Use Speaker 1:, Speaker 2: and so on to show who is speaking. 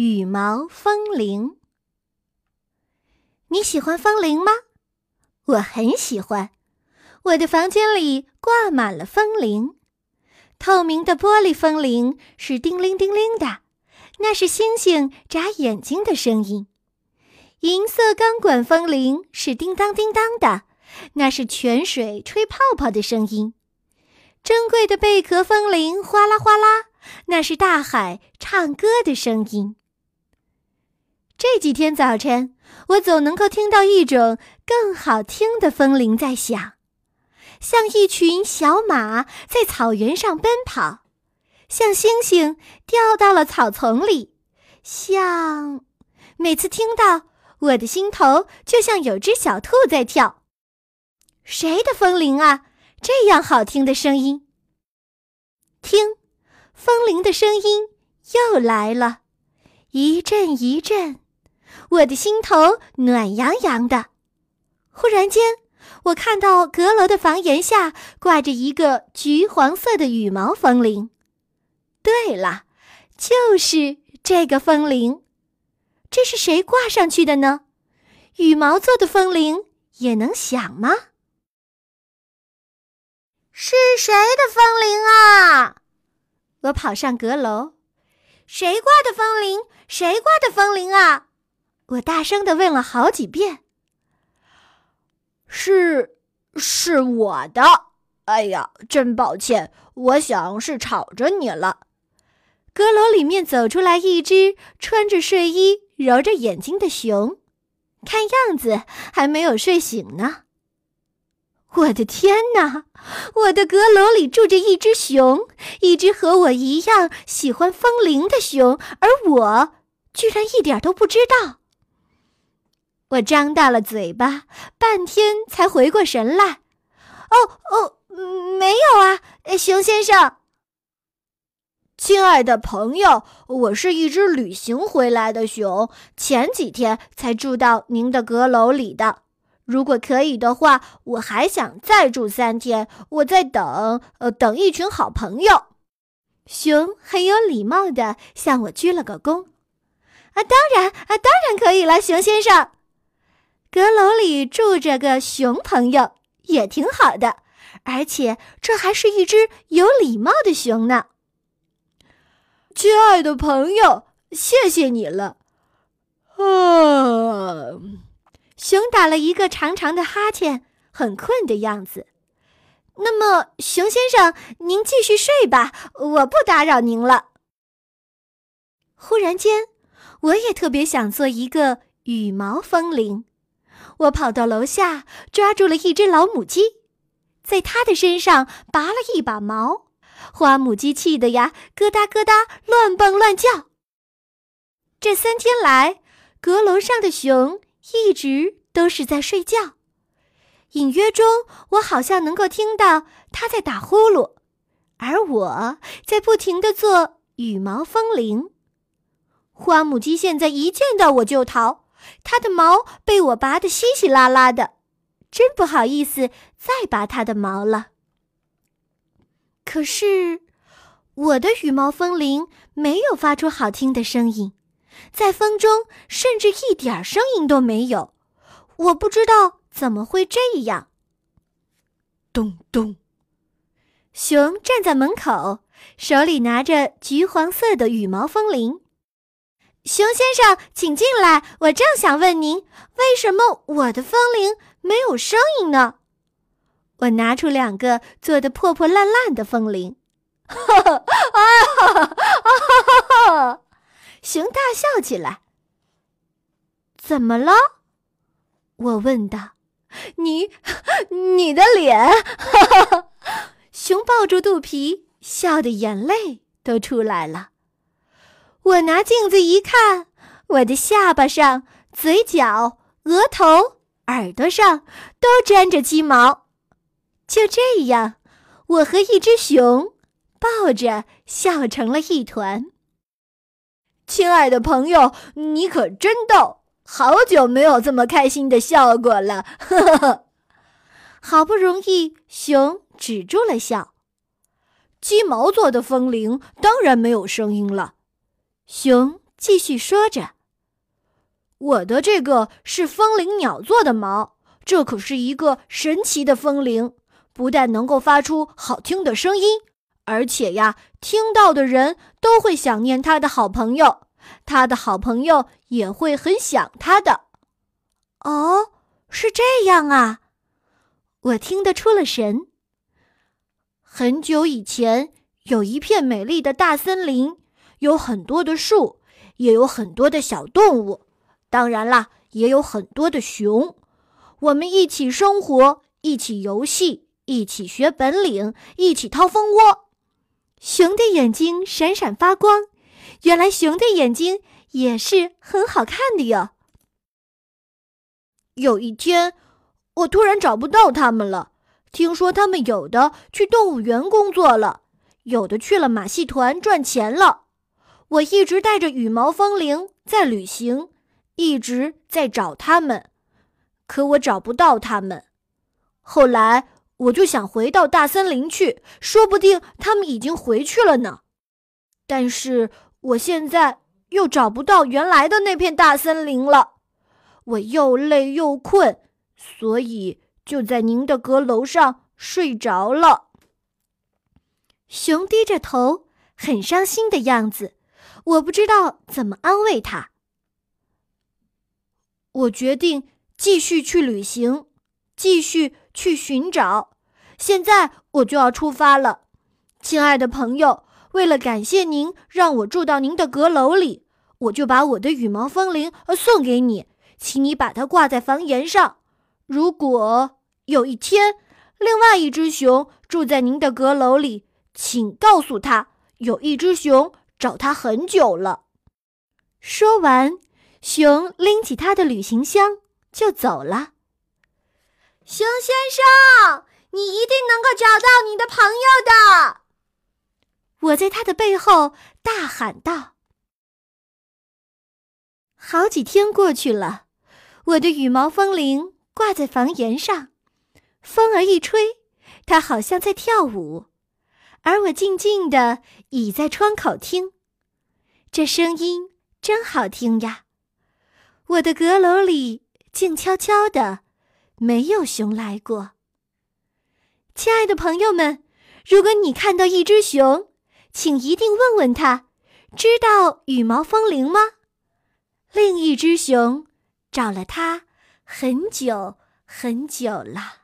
Speaker 1: 羽毛风铃。你喜欢风铃吗？我很喜欢。我的房间里挂满了风铃，透明的玻璃风铃是叮铃叮铃的，那是星星眨眼睛的声音；银色钢管风铃是叮当叮当的，那是泉水吹泡泡的声音；珍贵的贝壳风铃哗啦哗啦，那是大海唱歌的声音。这几天早晨，我总能够听到一种更好听的风铃在响，像一群小马在草原上奔跑，像星星掉到了草丛里，像……每次听到，我的心头就像有只小兔在跳。谁的风铃啊？这样好听的声音！听，风铃的声音又来了，一阵一阵。我的心头暖洋洋的。忽然间，我看到阁楼的房檐下挂着一个橘黄色的羽毛风铃。对了，就是这个风铃。这是谁挂上去的呢？羽毛做的风铃也能响吗？
Speaker 2: 是谁的风铃啊？
Speaker 1: 我跑上阁楼。
Speaker 2: 谁挂的风铃？谁挂的风铃啊？
Speaker 1: 我大声的问了好几遍：“
Speaker 3: 是，是我的。哎呀，真抱歉，我想是吵着你了。”
Speaker 1: 阁楼里面走出来一只穿着睡衣、揉着眼睛的熊，看样子还没有睡醒呢。我的天哪！我的阁楼里住着一只熊，一只和我一样喜欢风铃的熊，而我居然一点都不知道。我张大了嘴巴，半天才回过神来。
Speaker 2: 哦哦，没有啊，熊先生。
Speaker 3: 亲爱的朋友，我是一只旅行回来的熊，前几天才住到您的阁楼里的。如果可以的话，我还想再住三天。我在等，呃，等一群好朋友。
Speaker 1: 熊很有礼貌的向我鞠了个躬。啊，当然啊，当然可以了，熊先生。阁楼里住着个熊朋友，也挺好的，而且这还是一只有礼貌的熊呢。
Speaker 3: 亲爱的朋友，谢谢你了。啊，
Speaker 1: 熊打了一个长长的哈欠，很困的样子。那么，熊先生，您继续睡吧，我不打扰您了。忽然间，我也特别想做一个羽毛风铃。我跑到楼下，抓住了一只老母鸡，在它的身上拔了一把毛，花母鸡气得呀咯哒咯哒乱蹦乱叫。这三天来，阁楼上的熊一直都是在睡觉，隐约中我好像能够听到它在打呼噜，而我在不停地做羽毛风铃。花母鸡现在一见到我就逃。它的毛被我拔得稀稀拉拉的，真不好意思再拔它的毛了。可是，我的羽毛风铃没有发出好听的声音，在风中甚至一点声音都没有。我不知道怎么会这样。
Speaker 3: 咚咚，
Speaker 1: 熊站在门口，手里拿着橘黄色的羽毛风铃。熊先生，请进来。我正想问您，为什么我的风铃没有声音呢？我拿出两个做的破破烂烂的风铃，哈哈啊哈哈哈哈！熊大笑起来。怎么了？我问道。你，你的脸，哈哈哈！熊抱住肚皮，笑得眼泪都出来了。我拿镜子一看，我的下巴上、嘴角、额头、耳朵上都沾着鸡毛。就这样，我和一只熊抱着笑成了一团。
Speaker 3: 亲爱的朋友，你可真逗！好久没有这么开心的笑过了。呵呵呵。
Speaker 1: 好不容易，熊止住了笑。
Speaker 3: 鸡毛做的风铃当然没有声音了。
Speaker 1: 熊继续说着：“
Speaker 3: 我的这个是风铃鸟做的毛，这可是一个神奇的风铃，不但能够发出好听的声音，而且呀，听到的人都会想念他的好朋友，他的好朋友也会很想他的。”
Speaker 1: 哦，是这样啊，我听得出了神。
Speaker 3: 很久以前，有一片美丽的大森林，有很多的树，也有很多的小动物，当然啦，也有很多的熊。我们一起生活，一起游戏，一起学本领，一起掏蜂窝。
Speaker 1: 熊的眼睛闪闪发光，原来熊的眼睛也是很好看的哟。
Speaker 3: 有一天，我突然找不到他们了。听说他们有的去动物园工作了，有的去了马戏团赚钱了。我一直带着羽毛风铃在旅行，一直在找他们，可我找不到他们。后来我就想回到大森林去，说不定他们已经回去了呢。但是我现在又找不到原来的那片大森林了。我又累又困，所以。就在您的阁楼上睡着了。
Speaker 1: 熊低着头，很伤心的样子。我不知道怎么安慰他。
Speaker 3: 我决定继续去旅行，继续去寻找。现在我就要出发了，亲爱的朋友。为了感谢您让我住到您的阁楼里，我就把我的羽毛风铃送给你，请你把它挂在房檐上。如果有一天，另外一只熊住在您的阁楼里，请告诉他，有一只熊找他很久了。
Speaker 1: 说完，熊拎起他的旅行箱就走了。
Speaker 2: 熊先生，你一定能够找到你的朋友的！
Speaker 1: 我在他的背后大喊道。好几天过去了，我的羽毛风铃挂在房檐上。风儿一吹，它好像在跳舞，而我静静地倚在窗口听，这声音真好听呀！我的阁楼里静悄悄的，没有熊来过。亲爱的朋友们，如果你看到一只熊，请一定问问他，知道羽毛风铃吗？另一只熊找了它很久很久了。